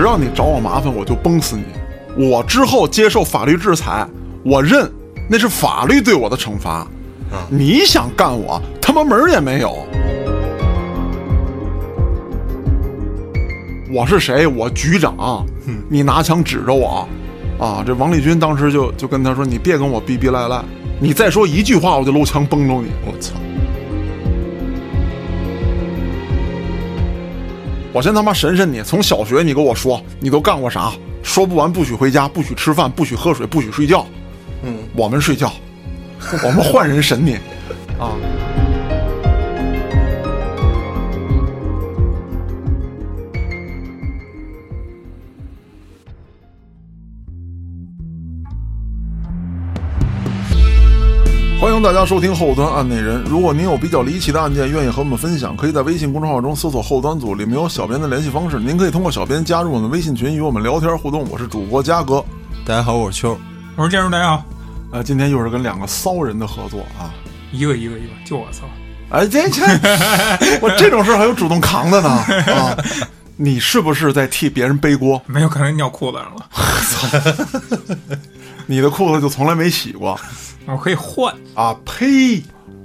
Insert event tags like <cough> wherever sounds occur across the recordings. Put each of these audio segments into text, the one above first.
只要你找我麻烦，我就崩死你。我之后接受法律制裁，我认那是法律对我的惩罚。你想干我，他妈门儿也没有。我是谁？我局长。你拿枪指着我，啊！这王立军当时就就跟他说：“你别跟我逼逼赖赖，你再说一句话，我就搂枪崩着你。”我操！我先他妈审审你，从小学你跟我说你都干过啥？说不完不许回家，不许吃饭，不许喝水，不许睡觉。嗯，我们睡觉，我们换人审你，啊！<laughs> 欢迎大家收听后端案内人。如果您有比较离奇的案件，愿意和我们分享，可以在微信公众号中搜索“后端组”，里面有小编的联系方式。您可以通过小编加入我们微信群，与我们聊天互动。我是主播嘉哥，大家好，我是秋。我是建叔，大家好。呃，今天又是跟两个骚人的合作啊，一个一个一个，就我骚。哎，这这，我这种事儿还有主动扛的呢啊！你是不是在替别人背锅？<laughs> 没有，可能尿裤子上了。<laughs> 你的裤子就从来没洗过。我 <laughs> 可以换啊！呸！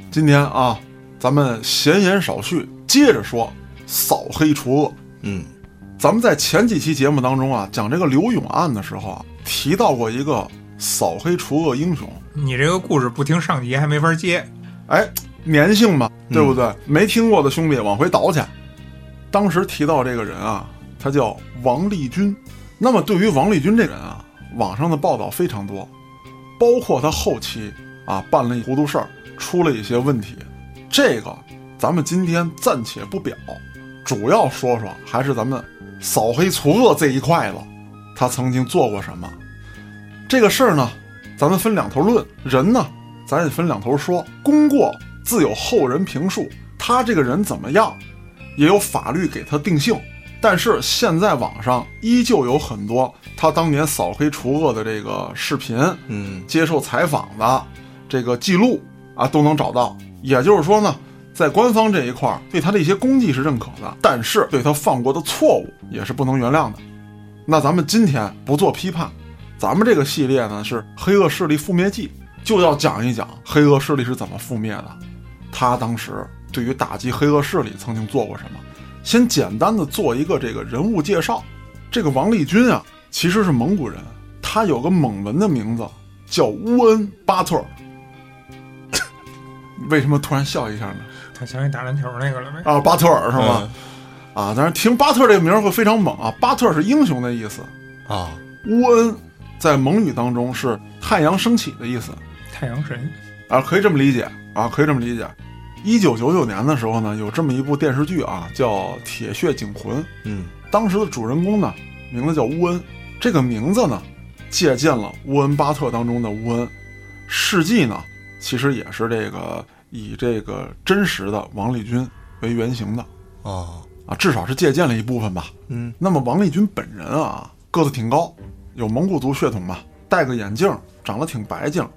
今天啊，咱们闲言少叙，接着说扫黑除恶。嗯，咱们在前几期节目当中啊，讲这个刘勇案的时候啊，提到过一个扫黑除恶英雄。你这个故事不听上集还没法接。哎，粘性嘛，对不对？没听过的兄弟往回倒去。当时提到这个人啊，他叫王立军。那么对于王立军这人啊，网上的报道非常多。包括他后期啊办了一糊涂事儿，出了一些问题，这个咱们今天暂且不表，主要说说还是咱们扫黑除恶这一块子。他曾经做过什么？这个事儿呢，咱们分两头论。人呢，咱也分两头说。功过自有后人评述，他这个人怎么样，也有法律给他定性。但是现在网上依旧有很多他当年扫黑除恶的这个视频，嗯，接受采访的这个记录啊，都能找到。也就是说呢，在官方这一块儿对他的一些功绩是认可的，但是对他犯过的错误也是不能原谅的。那咱们今天不做批判，咱们这个系列呢是《黑恶势力覆灭记》，就要讲一讲黑恶势力是怎么覆灭的，他当时对于打击黑恶势力曾经做过什么。先简单的做一个这个人物介绍，这个王立军啊，其实是蒙古人，他有个蒙文的名字叫乌恩巴特尔。<laughs> 为什么突然笑一下呢？他想起打篮球那个了没？啊，巴特尔是吗？啊，但是听巴特这个名会非常猛啊，巴特是英雄的意思啊。乌恩在蒙语当中是太阳升起的意思，太阳神啊，可以这么理解啊，可以这么理解。一九九九年的时候呢，有这么一部电视剧啊，叫《铁血警魂》。嗯，当时的主人公呢，名字叫乌恩。这个名字呢，借鉴了乌恩巴特当中的乌恩。事迹呢，其实也是这个以这个真实的王立军为原型的。啊啊，至少是借鉴了一部分吧。嗯，那么王立军本人啊，个子挺高，有蒙古族血统吧，戴个眼镜，长得挺白净。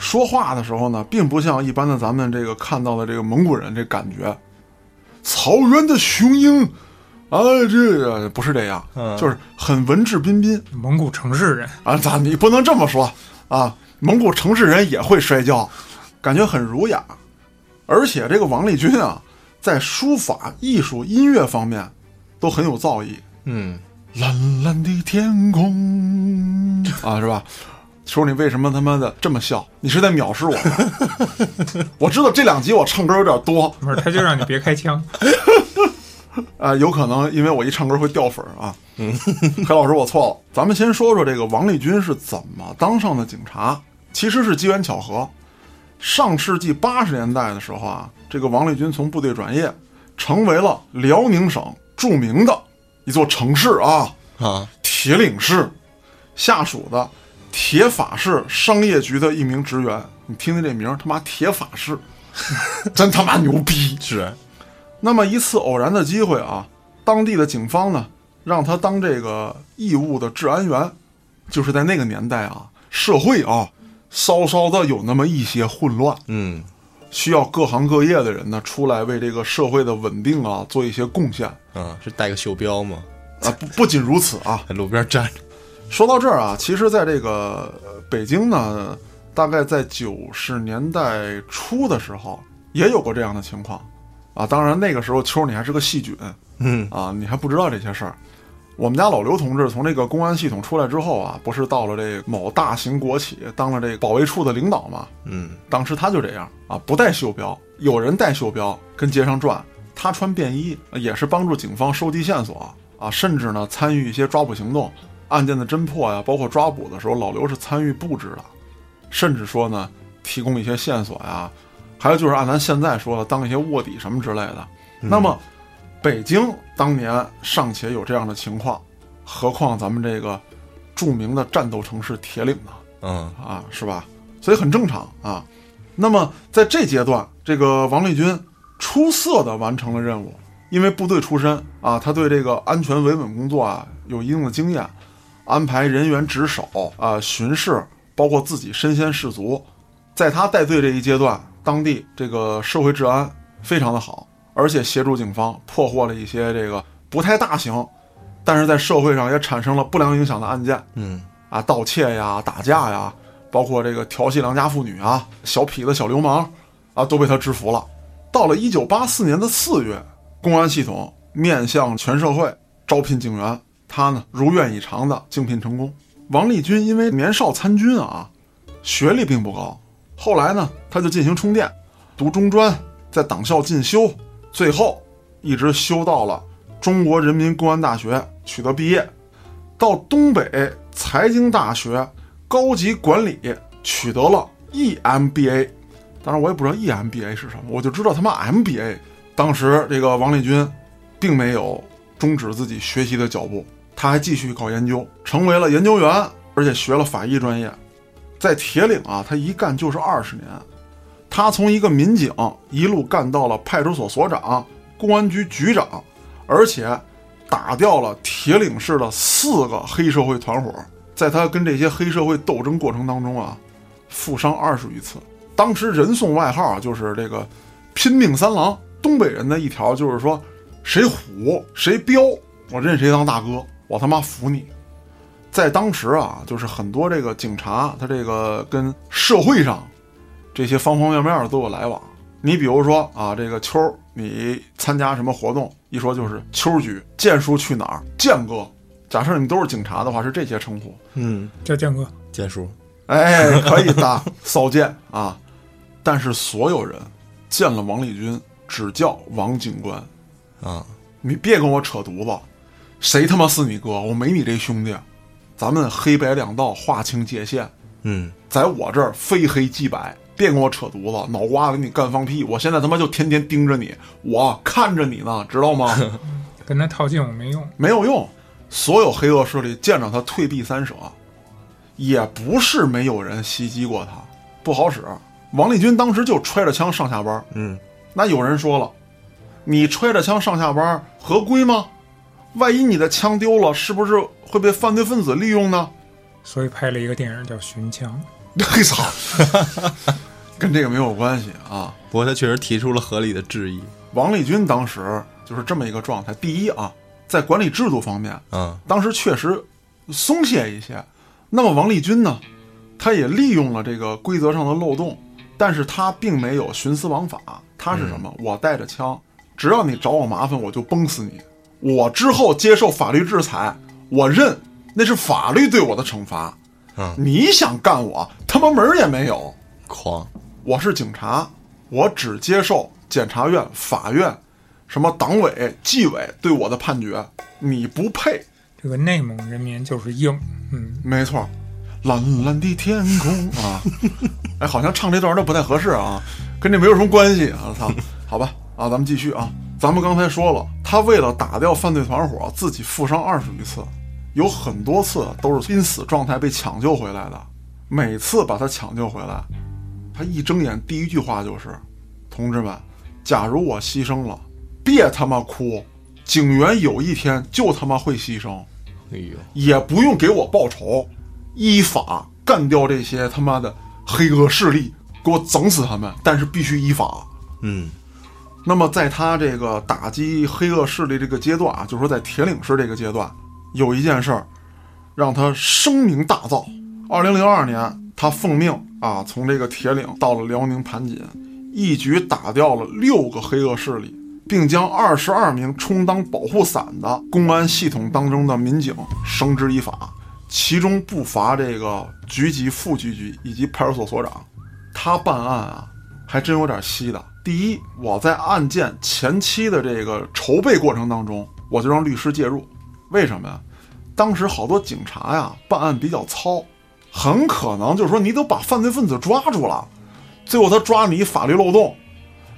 说话的时候呢，并不像一般的咱们这个看到的这个蒙古人这感觉，草原的雄鹰，哎，这个不是这样，就是很文质彬彬。蒙古城市人啊，咋你不能这么说啊？蒙古城市人也会摔跤，感觉很儒雅。而且这个王立军啊，在书法、艺术、音乐方面都很有造诣。嗯，蓝蓝的天空啊，是吧？说你为什么他妈的这么笑？你是在藐视我吗？<laughs> 我知道这两集我唱歌有点多，不是他就让你别开枪 <laughs> 啊，有可能因为我一唱歌会掉粉啊。嗯，黑老师我错了，咱们先说说这个王立军是怎么当上的警察。其实是机缘巧合，上世纪八十年代的时候啊，这个王立军从部队转业，成为了辽宁省著名的一座城市啊啊铁岭市下属的。铁法市商业局的一名职员，你听听这名，他妈铁法市，<laughs> 真他妈牛逼！是。那么一次偶然的机会啊，当地的警方呢，让他当这个义务的治安员，就是在那个年代啊，社会啊，稍稍的有那么一些混乱，嗯，需要各行各业的人呢出来为这个社会的稳定啊做一些贡献。嗯，是带个袖标吗？啊，不不仅如此啊，在路边站着。说到这儿啊，其实在这个呃北京呢，大概在九十年代初的时候，也有过这样的情况啊。当然那个时候秋儿你还是个细菌嗯啊，你还不知道这些事儿。我们家老刘同志从这个公安系统出来之后啊，不是到了这某大型国企当了这个保卫处的领导嘛？嗯当时他就这样啊，不带袖标，有人带袖标跟街上转，他穿便衣，也是帮助警方收集线索啊，甚至呢参与一些抓捕行动、案件的侦破呀，包括抓捕的时候，老刘是参与布置的，甚至说呢提供一些线索呀，还有就是按咱现在说的当一些卧底什么之类的。那么北京当年尚且有这样的情况，何况咱们这个著名的战斗城市铁岭呢？嗯啊，是吧？所以很正常啊。那么在这阶段，这个王立军出色的完成了任务，因为部队出身啊，他对这个安全维稳工作啊有一定的经验，安排人员值守啊、巡视，包括自己身先士卒。在他带队这一阶段，当地这个社会治安非常的好，而且协助警方破获了一些这个不太大型，但是在社会上也产生了不良影响的案件。嗯啊，盗窃呀、打架呀，包括这个调戏良家妇女啊、小痞子、小流氓啊，都被他制服了。到了一九八四年的四月，公安系统面向全社会招聘警员，他呢如愿以偿的竞聘成功。王立军因为年少参军啊，学历并不高，后来呢他就进行充电，读中专，在党校进修，最后一直修到了中国人民公安大学取得毕业。到东北财经大学高级管理取得了 EMBA 当然我也不知道 EMBA 是什么，我就知道他妈 MBA。当时这个王立军并没有终止自己学习的脚步，他还继续搞研究，成为了研究员，而且学了法医专业。在铁岭啊，他一干就是二十年，他从一个民警一路干到了派出所所长、公安局局长，而且打掉了铁岭市的四个黑社会团伙。在他跟这些黑社会斗争过程当中啊，负伤二十余次。当时人送外号，就是这个“拼命三郎”。东北人的一条就是说，谁虎谁彪，我认谁当大哥，我他妈服你。在当时啊，就是很多这个警察，他这个跟社会上这些方方面面的都有来往。你比如说啊，这个秋儿，你参加什么活动，一说就是秋儿局，建叔去哪儿，建哥。假设你们都是警察的话，是这些称呼。嗯，叫建哥，建叔，哎，可以的，骚剑啊！但是所有人见了王立军，只叫王警官，啊，你别跟我扯犊子，谁他妈是你哥？我没你这兄弟，咱们黑白两道划清界限，嗯在我这儿非黑即白，别跟我扯犊子，脑瓜子给你干放屁！我现在他妈就天天盯着你，我看着你呢，知道吗？<laughs> 跟他套近乎没用。没有用。所有黑恶势力见着他退避三舍，也不是没有人袭击过他，不好使。王立军当时就揣着枪上下班，嗯，那有人说了，你揣着枪上下班合规吗？万一你的枪丢了，是不是会被犯罪分子利用呢？所以拍了一个电影叫《寻枪》。嘿操，<laughs> 跟这个没有关系啊。不过他确实提出了合理的质疑。王立军当时就是这么一个状态。第一啊，在管理制度方面，嗯当时确实松懈一些。那么王立军呢，他也利用了这个规则上的漏洞，但是他并没有徇私枉法。他是什么？我带着枪，只要你找我麻烦，我就崩死你。我之后接受法律制裁，我认那是法律对我的惩罚。嗯，你想干我，他妈门儿也没有。狂，我是警察，我只接受检察院、法院、什么党委、纪委对我的判决。你不配，这个内蒙人民就是硬，嗯，没错，蓝蓝的天空。啊，<laughs> 哎，好像唱这段都不太合适啊，跟这没有什么关系啊，操，好吧，啊，咱们继续啊，咱们刚才说了，他为了打掉犯罪团伙，自己负伤二十余次，有很多次都是濒死状态被抢救回来的，每次把他抢救回来，他一睁眼第一句话就是：“同志们，假如我牺牲了，别他妈哭，警员有一天就他妈会牺牲。”哎呦，也不用给我报仇，依法干掉这些他妈的黑恶势力，给我整死他们！但是必须依法。嗯那么在他这个打击黑恶势力这个阶段啊，就是说在铁岭市这个阶段，有一件事儿让他声名大噪。二零零二年，他奉命啊，从这个铁岭到了辽宁盘锦，一举打掉了六个黑恶势力，并将二十二名充当保护伞的公安系统当中的民警绳之以法，其中不乏这个局级、副局级以及派出所所长。他办案啊，还真有点稀的。第一，我在案件前期的这个筹备过程当中，我就让律师介入。为什么呀？当时好多警察呀办案比较糙，很可能就是说你都把犯罪分子抓住了，最后他抓你法律漏洞，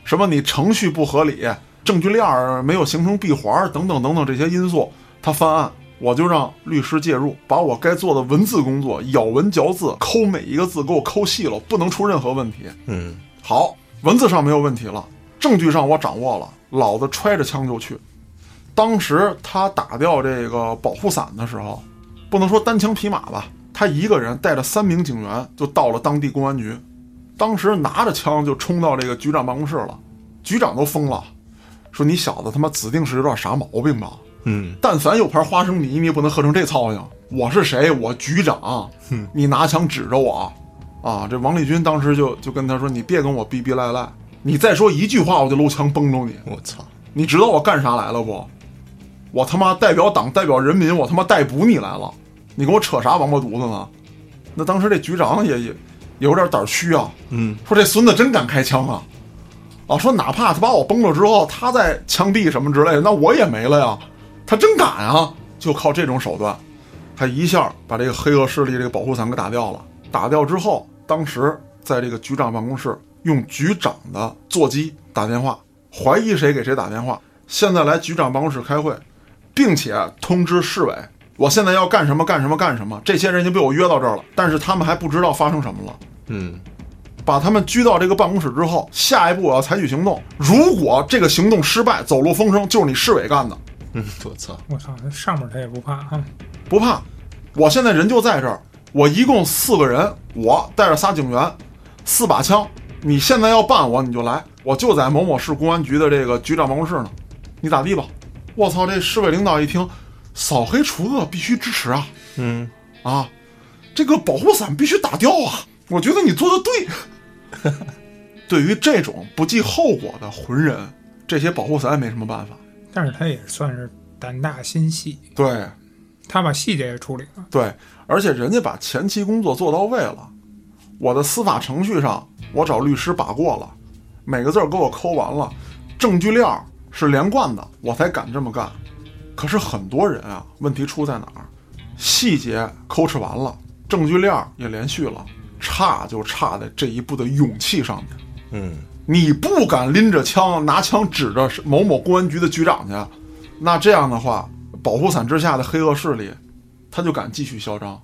什么你程序不合理，证据链儿没有形成闭环等等等等这些因素，他翻案，我就让律师介入，把我该做的文字工作咬文嚼字，抠每一个字给我抠细了，不能出任何问题。嗯，好，文字上没有问题了，证据上我掌握了，老子揣着枪就去。当时他打掉这个保护伞的时候，不能说单枪匹马吧，他一个人带着三名警员就到了当地公安局，当时拿着枪就冲到这个局长办公室了，局长都疯了，说你小子他妈指定是有点啥毛病吧？嗯，但凡有盘花生米，你也不能喝成这操性。我是谁？我局长，你拿枪指着我，啊！这王立军当时就就跟他说：“你别跟我逼逼赖赖，你再说一句话，我就搂枪崩着你。我操，你知道我干啥来了不？我他妈代表党，代表人民，我他妈逮捕你来了！你跟我扯啥王八犊子呢？”那当时这局长也也也有点胆虚啊，嗯，说这孙子真敢开枪啊！啊，说哪怕他把我崩了之后，他再枪毙什么之类的，那我也没了呀。他真敢啊！就靠这种手段，他一下把这个黑恶势力这个保护伞给打掉了。打掉之后，当时在这个局长办公室用局长的座机打电话，怀疑谁给谁打电话，现在来局长办公室开会，并且通知市委，我现在要干什么干什么干什么。这些人已经被我约到这儿了，但是他们还不知道发生什么了。嗯，把他们拘到这个办公室之后，下一步我要采取行动。如果这个行动失败，走漏风声，就是你市委干的。嗯，我操，我操，那上面他也不怕啊。不怕，我现在人就在这儿，我一共四个人，我带着仨警员，四把枪。你现在要办我，你就来，我就在某某市公安局的这个局长办公室呢，你咋地吧？我操，这市委领导一听，扫黑除恶必须支持啊嗯，啊，这个保护伞必须打掉啊！我觉得你做的对。<laughs> 对于这种不计后果的浑人，这些保护伞也没什么办法。但是他也算是胆大心细，对，他把细节也处理了。对，而且人家把前期工作做到位了，我的司法程序上我找律师把过了，每个字儿给我抠完了，证据链儿是连贯的，我才敢这么干。可是很多人啊，问题出在哪儿？细节抠吃完了，证据链儿也连续了，差就差在这一步的勇气上面。嗯，你不敢拎着枪拿枪指着某某公安局的局长去，那这样的话，保护伞之下的黑恶势力，他就敢继续嚣张。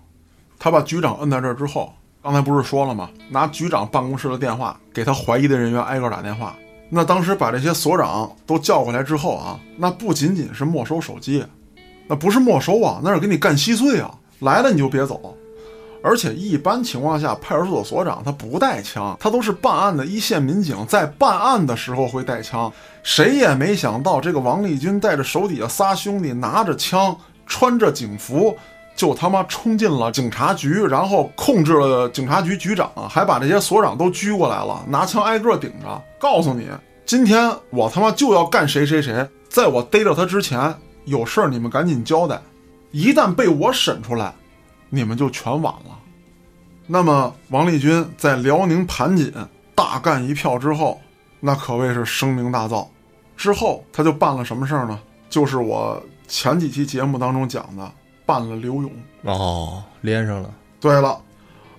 他把局长摁在这儿之后，刚才不是说了吗？拿局长办公室的电话给他怀疑的人员挨个打电话。那当时把这些所长都叫过来之后啊，那不仅仅是没收手机，那不是没收啊，那是给你干稀碎啊！来了你就别走。而且一般情况下，派出所所长他不带枪，他都是办案的一线民警，在办案的时候会带枪。谁也没想到，这个王立军带着手底下仨兄弟，拿着枪，穿着警服，就他妈冲进了警察局，然后控制了警察局局长，还把这些所长都拘过来了，拿枪挨个顶着，告诉你，今天我他妈就要干谁谁谁，在我逮着他之前，有事儿你们赶紧交代，一旦被我审出来。你们就全完了。那么，王立军在辽宁盘锦大干一票之后，那可谓是声名大噪。之后他就办了什么事儿呢？就是我前几期节目当中讲的，办了刘勇。哦，连上了，对了，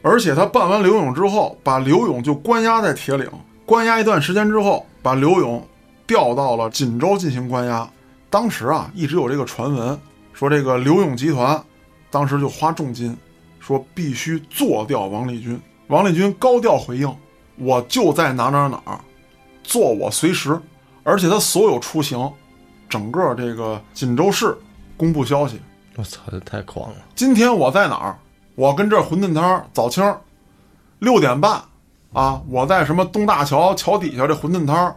而且他办完刘勇之后，把刘勇就关押在铁岭，关押一段时间之后，把刘勇调到了锦州进行关押。当时啊，一直有这个传闻，说这个刘勇集团。当时就花重金，说必须做掉王立军。王立军高调回应：“我就在哪哪哪儿，做我随时。”而且他所有出行，整个这个锦州市公布消息。我操，这太狂了！今天我在哪儿？我跟这馄饨摊儿早清，六点半啊，我在什么东大桥桥底下这馄饨摊儿，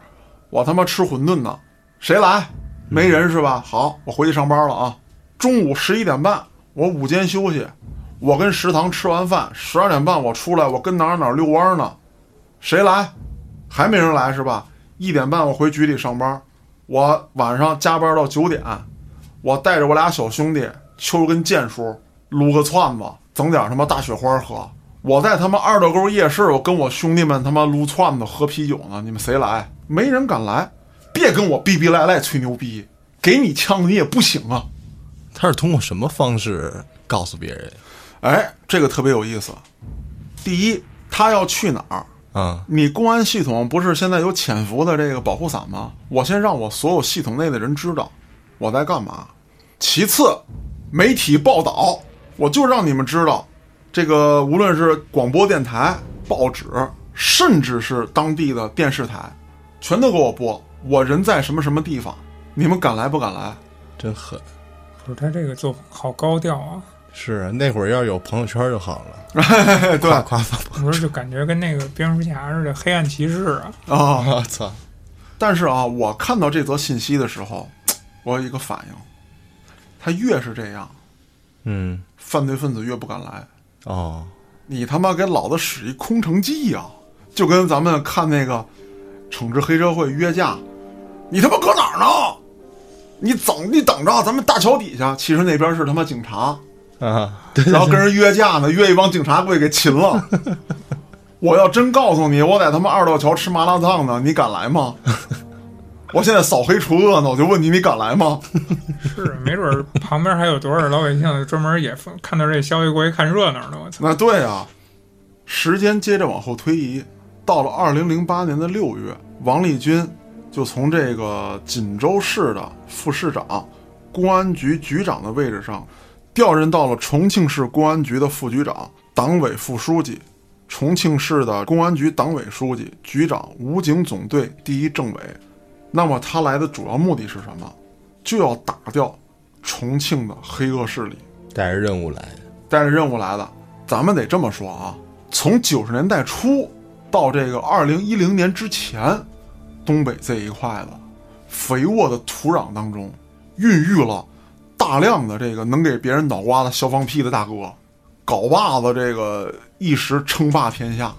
我他妈吃馄饨呢，谁来？没人是吧？好，我回去上班了啊。中午十一点半，我午间休息，我跟食堂吃完饭，十二点半我出来，我跟哪儿哪儿遛弯呢。谁来？还没人来是吧？一点半我回局里上班，我晚上加班到九点，我带着我俩小兄弟秋跟剑叔撸个串子，整点他妈大雪花喝。我在他妈二道沟夜市，我跟我兄弟们他妈撸串子喝啤酒呢。你们谁来？没人敢来。别跟我逼逼赖赖吹牛逼，给你枪你也不行啊！他是通过什么方式告诉别人？哎，这个特别有意思。第一，他要去哪儿？啊，你公安系统不是现在有潜伏的这个保护伞吗？我先让我所有系统内的人知道我在干嘛。其次，媒体报道，我就让你们知道，这个无论是广播电台、报纸，甚至是当地的电视台，全都给我播。我人在什么什么地方？你们敢来不敢来？真狠！不是他这个做好高调啊！是啊，那会儿要有朋友圈就好了，<laughs> 对夸夸发不是就感觉跟那个蝙蝠侠似的，黑暗骑士啊！啊！我操！但是啊，我看到这则信息的时候，我有一个反应，他越是这样，嗯，犯罪分子越不敢来。哦，你他妈给老子使一空城计呀、就跟咱们看那个惩治黑社会约架，你他妈搁哪儿呢？你等你等着，咱们大桥底下，其实那边是他妈警察，啊，对然后跟人约架呢，约一帮警察过去给擒了。<laughs> 我要真告诉你，我在他妈二道桥吃麻辣烫呢，你敢来吗？我现在扫黑除恶呢，我就问你，你敢来吗？<laughs> 是，没准儿旁边还有多少老百姓专门也疯看到这消息过去看热闹呢！我操！那对啊，时间接着往后推移，到了二零零八年的六月，王立军就从这个锦州市的副市长、公安局局长的位置上，调任到了重庆市公安局的副局长、党委副书记、重庆市的公安局党委书记、局长、武警总队第一政委。那么他来的主要目的是什么？就要打掉重庆的黑恶势力。带着任务来的，带着任务来的。咱们得这么说啊，从九十年代初到这个二零一零年之前，东北这一块的肥沃的土壤当中，孕育了大量的这个能给别人脑瓜子削放屁的大哥，镐把子这个一时称霸天下。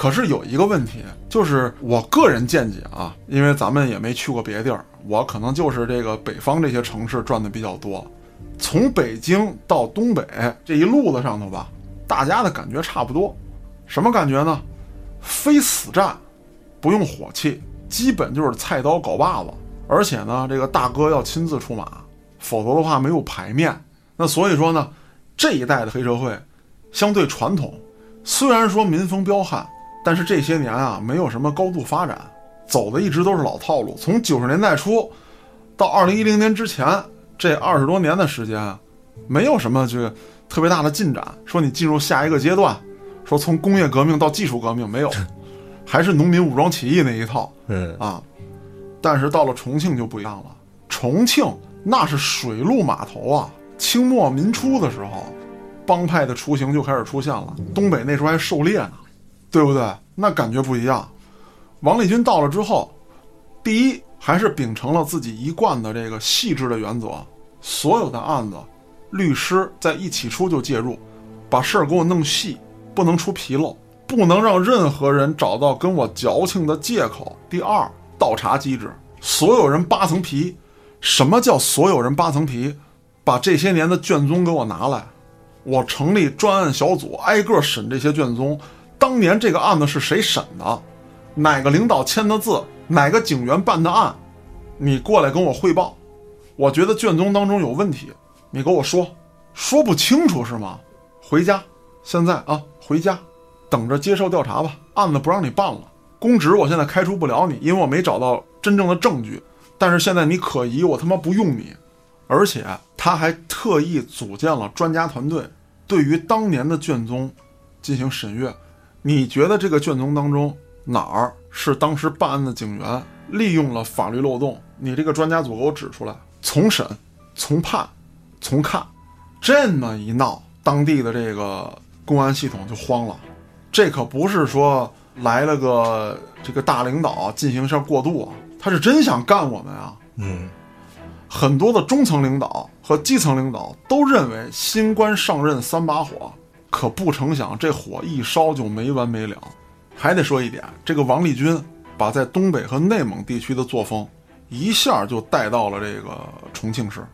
可是有一个问题，就是我个人见解啊，因为咱们也没去过别地儿，我可能就是这个北方这些城市转的比较多。从北京到东北这一路子上头吧，大家的感觉差不多。什么感觉呢？非死战，不用火器，基本就是菜刀镐把子。而且呢，这个大哥要亲自出马，否则的话没有牌面。那所以说呢，这一代的黑社会相对传统，虽然说民风彪悍，但是这些年啊，没有什么高度发展，走的一直都是老套路。从九十年代初到二零一零年之前，这二十多年的时间，没有什么这个特别大的进展。说你进入下一个阶段，说从工业革命到技术革命没有，<laughs> 还是农民武装起义那一套嗯，啊。但是到了重庆就不一样了，重庆那是水陆码头啊。清末民初的时候，帮派的雏形就开始出现了。东北那时候还狩猎呢，对不对？那感觉不一样。王立军到了之后，第一还是秉承了自己一贯的这个细致的原则，所有的案子，律师在一起出就介入，把事儿给我弄细，不能出纰漏，不能让任何人找到跟我矫情的借口。第二，倒查机制，所有人扒层皮。什么叫所有人扒层皮？把这些年的卷宗给我拿来，我成立专案小组，挨个审这些卷宗。当年这个案子是谁审的？哪个领导签的字？哪个警员办的案？你过来跟我汇报。我觉得卷宗当中有问题，你给我说。说不清楚是吗？回家，现在啊，回家，等着接受调查吧。案子不让你办了，公职我现在开除不了你，因为我没找到真正的证据。但是现在你可疑，我他妈不用你。而且他还特意组建了专家团队，对于当年的卷宗进行审阅。你觉得这个卷宗当中哪儿是当时办案的警员利用了法律漏洞？你这个专家组给我指出来，从审、从判、从看，这么一闹，当地的这个公安系统就慌了。这可不是说来了个这个大领导进行一下过渡啊，他是真想干我们啊。嗯，很多的中层领导和基层领导都认为新官上任三把火，可不成想这火一烧就没完没了。还得说一点，这个王立军把在东北和内蒙地区的作风一下就带到了这个重庆市。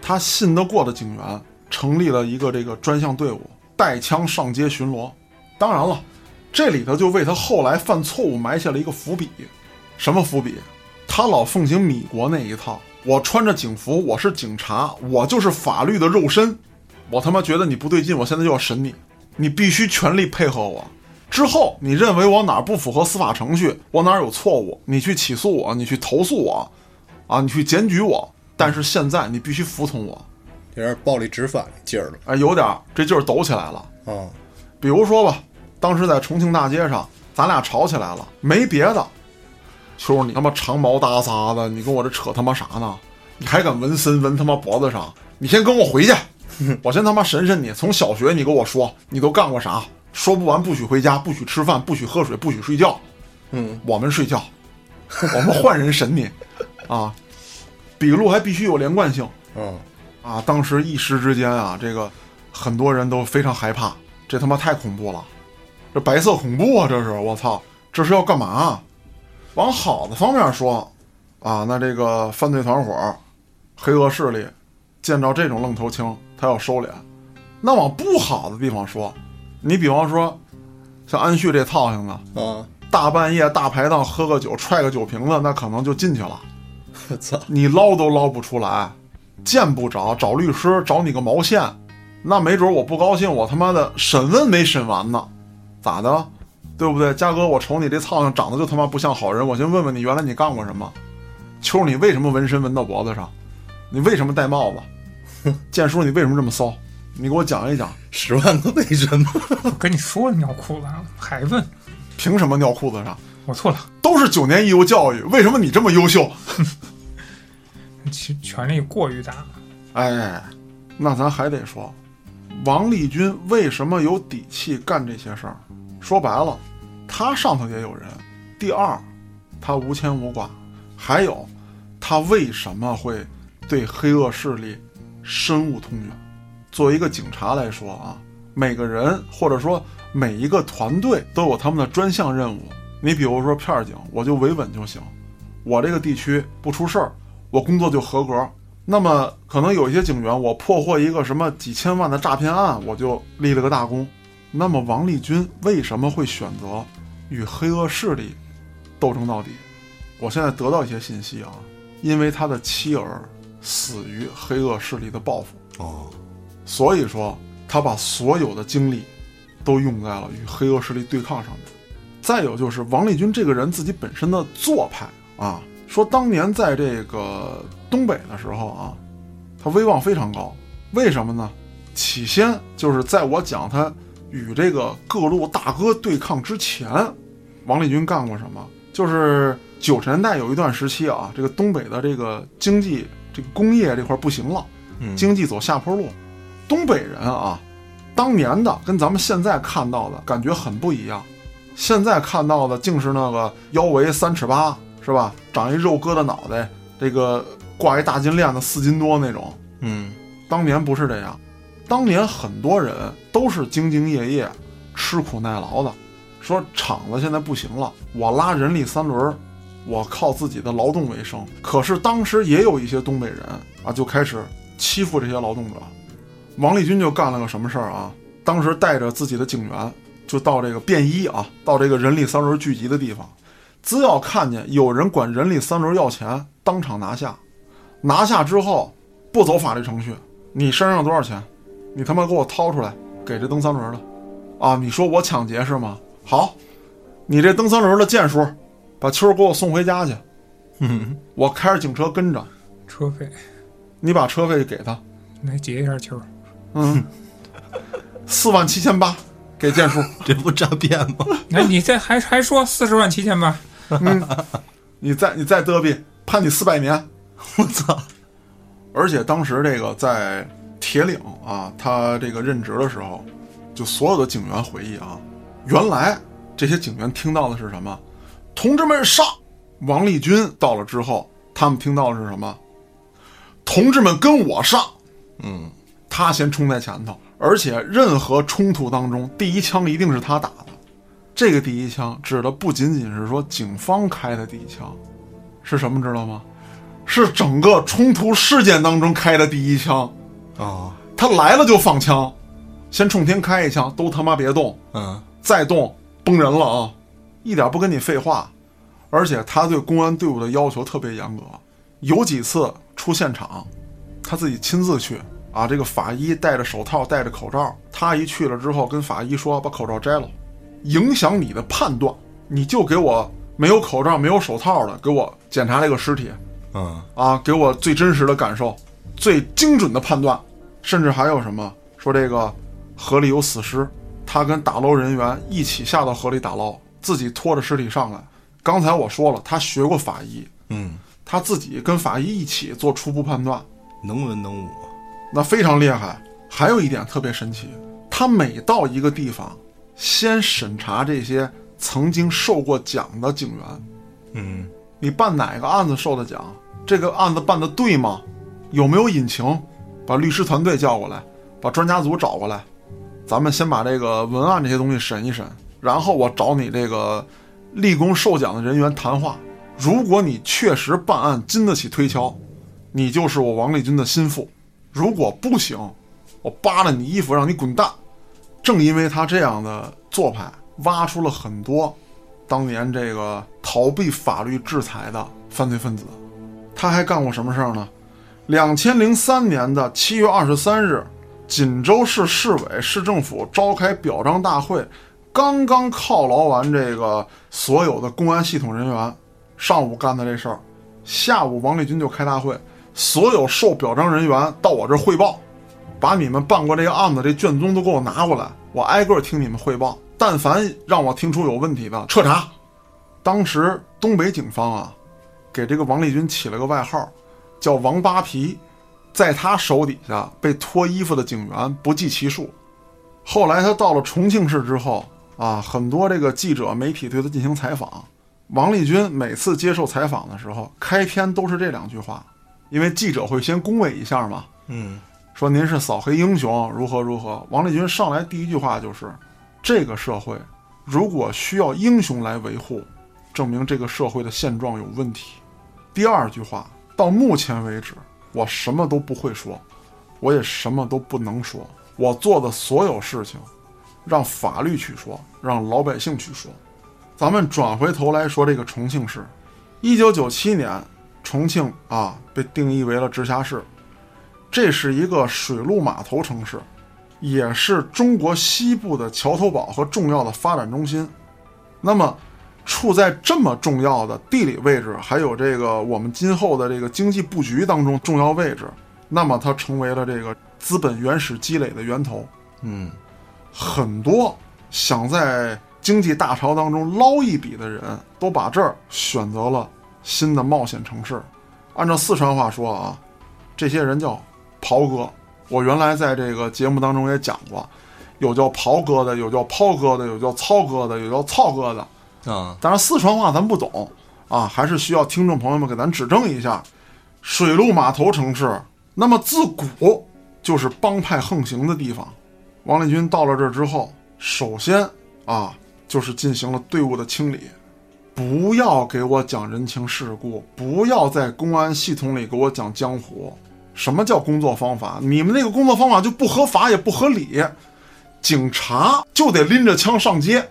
他信得过的警员成立了一个这个专项队伍，带枪上街巡逻。当然了，这里头就为他后来犯错误埋下了一个伏笔。什么伏笔？他老奉行米国那一套，我穿着警服，我是警察，我就是法律的肉身。我他妈觉得你不对劲，我现在就要审你，你必须全力配合我。之后你认为我哪儿不符合司法程序，我哪儿有错误，你去起诉我，你去投诉我，啊，你去检举我。但是现在你必须服从我，有点暴力执法的劲儿了。哎，有点儿这劲儿抖起来了。啊，比如说吧，当时在重庆大街上，咱俩吵起来了，没别的，就是你他妈长毛大撒的，你跟我这扯他妈啥呢？你还敢纹身纹他妈脖子上？你先跟我回去，<laughs> 我先他妈审审你。从小学你跟我说你都干过啥？说不完不许回家，不许吃饭，不许喝水，不许睡觉。嗯，我们睡觉，我们换人审你，啊，笔录还必须有连贯性。嗯，啊，当时一时之间啊，这个很多人都非常害怕，这他妈太恐怖了，这白色恐怖啊，这是我操，这是要干嘛？往好的方面说，啊，那这个犯罪团伙、黑恶势力见着这种愣头青，他要收敛；那往不好的地方说，你比方说像安旭这操性的，啊，大半夜大排档喝个酒，踹个酒瓶子，那可能就进去了。我操，你捞都捞不出来，见不着，找律师找你个毛线，那没准我不高兴，我他妈的审问没审完呢，咋的？对不对？嘉哥，我瞅你这操性长得就他妈不像好人，我先问问你，原来你干过什么？秋，你为什么纹身纹到脖子上？你为什么戴帽子？<laughs> 建叔，你为什么这么骚？你给我讲一讲，十万个为什么？<laughs> 我跟你说了尿裤子上，还问？凭什么尿裤子上？我错了，都是九年义务教育，为什么你这么优秀？<laughs> 权权力过于大了。哎，那咱还得说，王立军为什么有底气干这些事儿？说白了，他上头也有人。第二，他无牵无挂，还有，他为什么会对黑恶势力深恶痛绝？作为一个警察来说啊，每个人或者说每一个团队都有他们的专项任务。你比如说片儿警，我就维稳就行，我这个地区不出事儿，我工作就合格。那么可能有一些警员，我破获一个什么几千万的诈骗案，我就立了个大功。那么王立军为什么会选择与黑恶势力斗争到底？我现在得到一些信息啊，因为他的妻儿死于黑恶势力的报复，哦，所以说他把所有的精力都用在了与黑恶势力对抗上面。再有就是王立军这个人自己本身的做派啊，说当年在这个东北的时候啊，他威望非常高。为什么呢？起先就是在我讲他与这个各路大哥对抗之前，王立军干过什么？就是九十年代有一段时期啊，这个东北的这个经济、这个工业这块不行了，嗯，经济走下坡路。东北人啊，当年的跟咱们现在看到的感觉很不一样。现在看到的竟是那个腰围三尺八，是吧？长一肉疙瘩脑袋，这个挂一大金链子四斤多那种。嗯，当年不是这样，当年很多人都是兢兢业业、吃苦耐劳的。说厂子现在不行了，我拉人力三轮，我靠自己的劳动为生。可是当时也有一些东北人啊，就开始欺负这些劳动者。王立军就干了个什么事儿啊？当时带着自己的警员，就到这个便衣啊，到这个人力三轮聚集的地方，只要看见有人管人力三轮要钱，当场拿下。拿下之后不走法律程序，你身上多少钱，你他妈给我掏出来给这蹬三轮的。啊，你说我抢劫是吗？好，你这蹬三轮的剑叔，把秋儿给我送回家去。嗯，我开着警车跟着，车费你把车费给他。来结一下球，嗯，四万七千八给建叔。<laughs> 这不诈骗吗？那，你这还还说四十万七千八？嗯，你再你再嘚逼，判你四百年。我操！而且当时这个在铁岭啊，他这个任职的时候，就所有的警员回忆啊，原来这些警员听到的是什么？同志们上！王立军到了之后，他们听到的是什么？同志们跟我上！嗯，他先冲在前头，而且任何冲突当中，第一枪一定是他打的。这个第一枪指的不仅仅是说警方开的第一枪，是什么知道吗？是整个冲突事件当中开的第一枪。哦，他来了就放枪，先冲天开一枪，都他妈别动，嗯，再动崩人了啊！一点不跟你废话，而且他对公安队伍的要求特别严格，有几次出现场，他自己亲自去啊。这个法医戴着手套，戴着口罩，他一去了之后，跟法医说把口罩摘了，影响你的判断，你就给我没有口罩、没有手套的，给我检查这个尸体嗯，啊，给我最真实的感受，最精准的判断，甚至还有什么说这个河里有死尸，他跟打捞人员一起下到河里打捞，自己拖着尸体上来。刚才我说了，他学过法医，嗯，他自己跟法医一起做初步判断，能文能武，那非常厉害。还有一点特别神奇，他每到一个地方，先审查这些曾经受过奖的警员，嗯，你办哪个案子受的奖？这个案子办的对吗？有没有隐情？把律师团队叫过来，把专家组找过来，咱们先把这个文案这些东西审一审，然后我找你这个立功受奖的人员谈话。如果你确实办案经得起推敲，你就是我王立军的心腹；如果不行，我扒了你衣服让你滚蛋。正因为他这样的做派，挖出了很多当年这个逃避法律制裁的犯罪分子。他还干过什么事儿呢？两千零三年的七月二十三日，锦州市市委市政府召开表彰大会，刚刚犒劳完这个所有的公安系统人员，上午干的这事儿，下午王立军就开大会，所有受表彰人员到我这儿汇报，把你们办过这个案子这卷宗都给我拿过来，我挨个听你们汇报，但凡让我听出有问题的，彻查。当时东北警方啊，给这个王立军起了个外号，叫“王扒皮”，在他手底下被脱衣服的警员不计其数。后来他到了重庆市之后啊，很多这个记者媒体对他进行采访，王立军每次接受采访的时候，开篇都是这两句话，因为记者会先恭维一下嘛，嗯，说您是扫黑英雄，如何如何。王立军上来第一句话就是：这个社会如果需要英雄来维护，证明这个社会的现状有问题。第二句话，到目前为止，我什么都不会说，我也什么都不能说。我做的所有事情，让法律去说，让老百姓去说。咱们转回头来说这个重庆市，一九九七年，重庆啊被定义为了直辖市，这是一个水陆码头城市，也是中国西部的桥头堡和重要的发展中心。那么，处在这么重要的地理位置，还有这个我们今后的这个经济布局当中重要位置，那么它成为了这个资本原始积累的源头。嗯，很多想在经济大潮当中捞一笔的人，都把这儿选择了新的冒险城市。按照四川话说啊，这些人叫袍哥。我原来在这个节目当中也讲过，有叫袍哥的，有叫抛哥的，有叫操哥的，有叫操哥的。啊，当然四川话咱不懂啊，还是需要听众朋友们给咱指正一下。水陆码头城市，那么自古就是帮派横行的地方。王立军到了这儿之后，首先啊就是进行了队伍的清理，不要给我讲人情世故，不要在公安系统里给我讲江湖。什么叫工作方法？你们那个工作方法就不合法也不合理，警察就得拎着枪上街。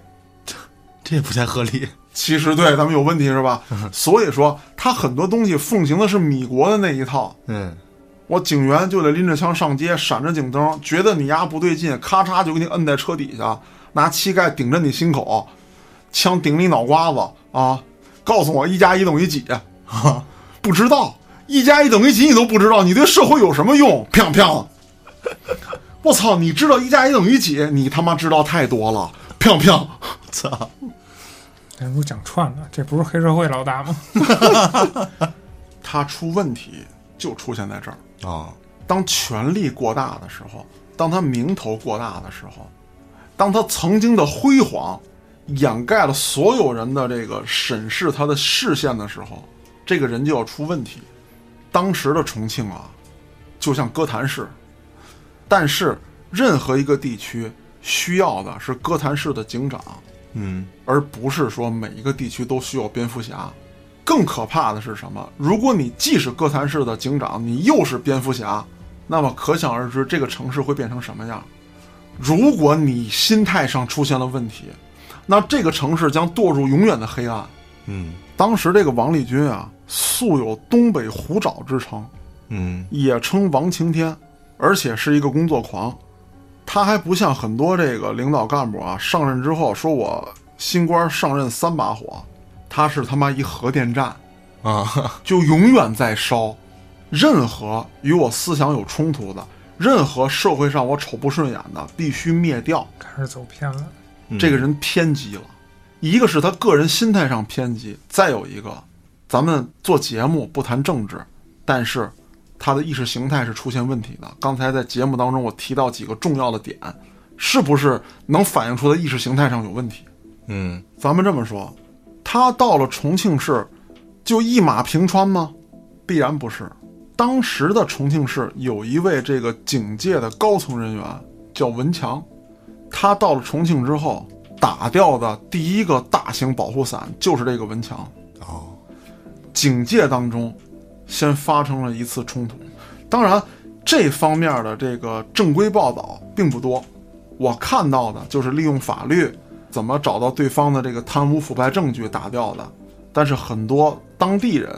<laughs> 这也不太合理。<laughs> 其实对咱们有问题是吧？所以说他很多东西奉行的是米国的那一套。嗯，我警员就得拎着枪上街，闪着警灯，觉得你丫不对劲，咔嚓就给你摁在车底下，拿膝盖顶着你心口，枪顶你脑瓜子啊！告诉我一加一等于几？不知道，一加一等于几你都不知道，你对社会有什么用？砰砰！<laughs> 我操，你知道一加一等于几？你他妈知道太多了！砰砰！操，这不讲串了，这不是黑社会老大吗？<laughs> 他出问题就出现在这儿。啊，当权力过大的时候，当他名头过大的时候，当他曾经的辉煌掩盖了所有人的这个审视他的视线的时候，这个人就要出问题。当时的重庆啊，就像哥谭市，但是任何一个地区需要的是哥谭市的警长，嗯而不是说每一个地区都需要蝙蝠侠。更可怕的是什么？如果你既是哥谭市的警长，你又是蝙蝠侠，那么可想而知这个城市会变成什么样。如果你心态上出现了问题，那这个城市将堕入永远的黑暗。嗯当时这个王立军啊，素有东北虎爪之称，嗯也称王晴天，而且是一个工作狂。他还不像很多这个领导干部啊，上任之后说我新官上任三把火，他是他妈一核电站，啊，就永远在烧。任何与我思想有冲突的，任何社会上我瞅不顺眼的，必须灭掉。开始走偏了。嗯这个人偏激了，一个是他个人心态上偏激，再有一个，咱们做节目不谈政治，但是他的意识形态是出现问题的。刚才在节目当中我提到几个重要的点，是不是能反映出他意识形态上有问题？嗯咱们这么说，他到了重庆市就一马平川吗？必然不是。当时的重庆市有一位这个警界的高层人员叫文强，他到了重庆之后打掉的第一个大型保护伞就是这个文强。哦警界当中先发生了一次冲突，当然这方面的这个正规报道并不多，我看到的就是利用法律怎么找到对方的这个贪污腐败证据打掉的，但是很多当地人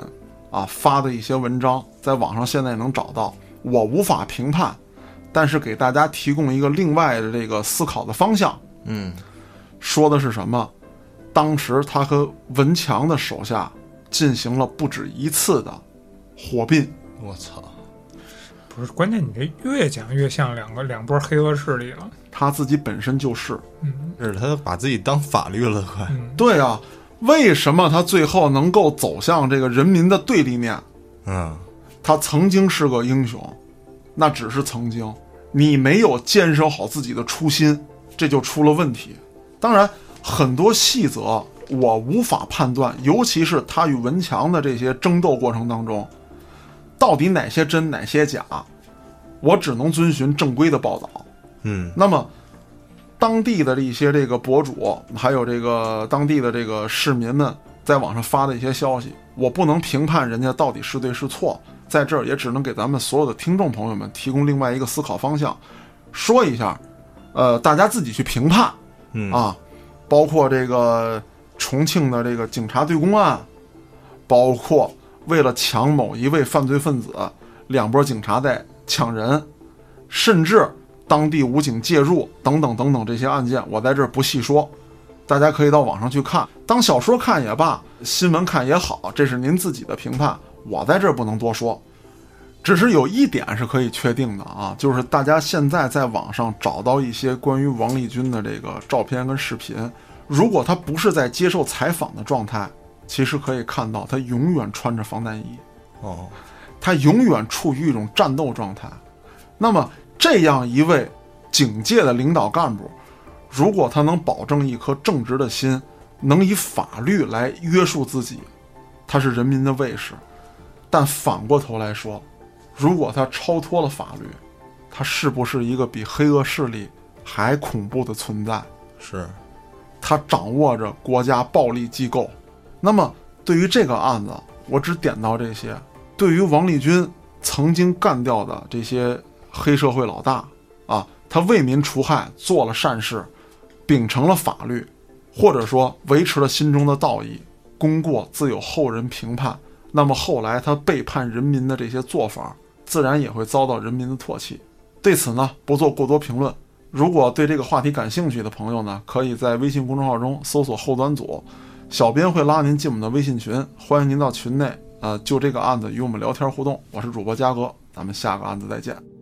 啊发的一些文章在网上现在能找到，我无法评判，但是给大家提供一个另外的这个思考的方向。嗯说的是什么？当时他和文强的手下进行了不止一次的火并。我操，不是，关键你这越讲越像两个两波黑恶势力了。他自己本身就是。嗯这是他把自己当法律了，快，嗯，对啊，为什么他最后能够走向这个人民的对立面？嗯他曾经是个英雄，那只是曾经。你没有坚守好自己的初心，这就出了问题。当然，很多细则我无法判断，尤其是他与文强的这些争斗过程当中，到底哪些真哪些假，我只能遵循正规的报道。嗯。那么，当地的一些这个博主，还有这个当地的这个市民们在网上发的一些消息，我不能评判人家到底是对是错，在这儿也只能给咱们所有的听众朋友们提供另外一个思考方向，说一下，呃，大家自己去评判嗯。啊，包括这个重庆的这个警察对公案，包括为了抢某一位犯罪分子，两拨警察在抢人，甚至当地武警介入等等等等这些案件，我在这儿不细说，大家可以到网上去看，当小说看也罢，新闻看也好，这是您自己的评判，我在这儿不能多说。只是有一点是可以确定的啊，就是大家现在在网上找到一些关于王立军的这个照片跟视频，如果他不是在接受采访的状态，其实可以看到他永远穿着防弹衣，哦他永远处于一种战斗状态。那么，这样一位警界的领导干部，如果他能保证一颗正直的心，能以法律来约束自己，他是人民的卫士。但反过头来说，如果他超脱了法律，他是不是一个比黑恶势力还恐怖的存在？是他掌握着国家暴力机构。那么，对于这个案子，我只点到这些。对于王立军曾经干掉的这些黑社会老大啊，他为民除害，做了善事，秉承了法律，或者说维持了心中的道义，功过自有后人评判。那么后来他背叛人民的这些做法，自然也会遭到人民的唾弃。对此呢，不做过多评论。如果对这个话题感兴趣的朋友呢，可以在微信公众号中搜索“后端组”，小编会拉您进我们的微信群，欢迎您到群内，呃，就这个案子与我们聊天互动。我是主播嘉哥，咱们下个案子再见。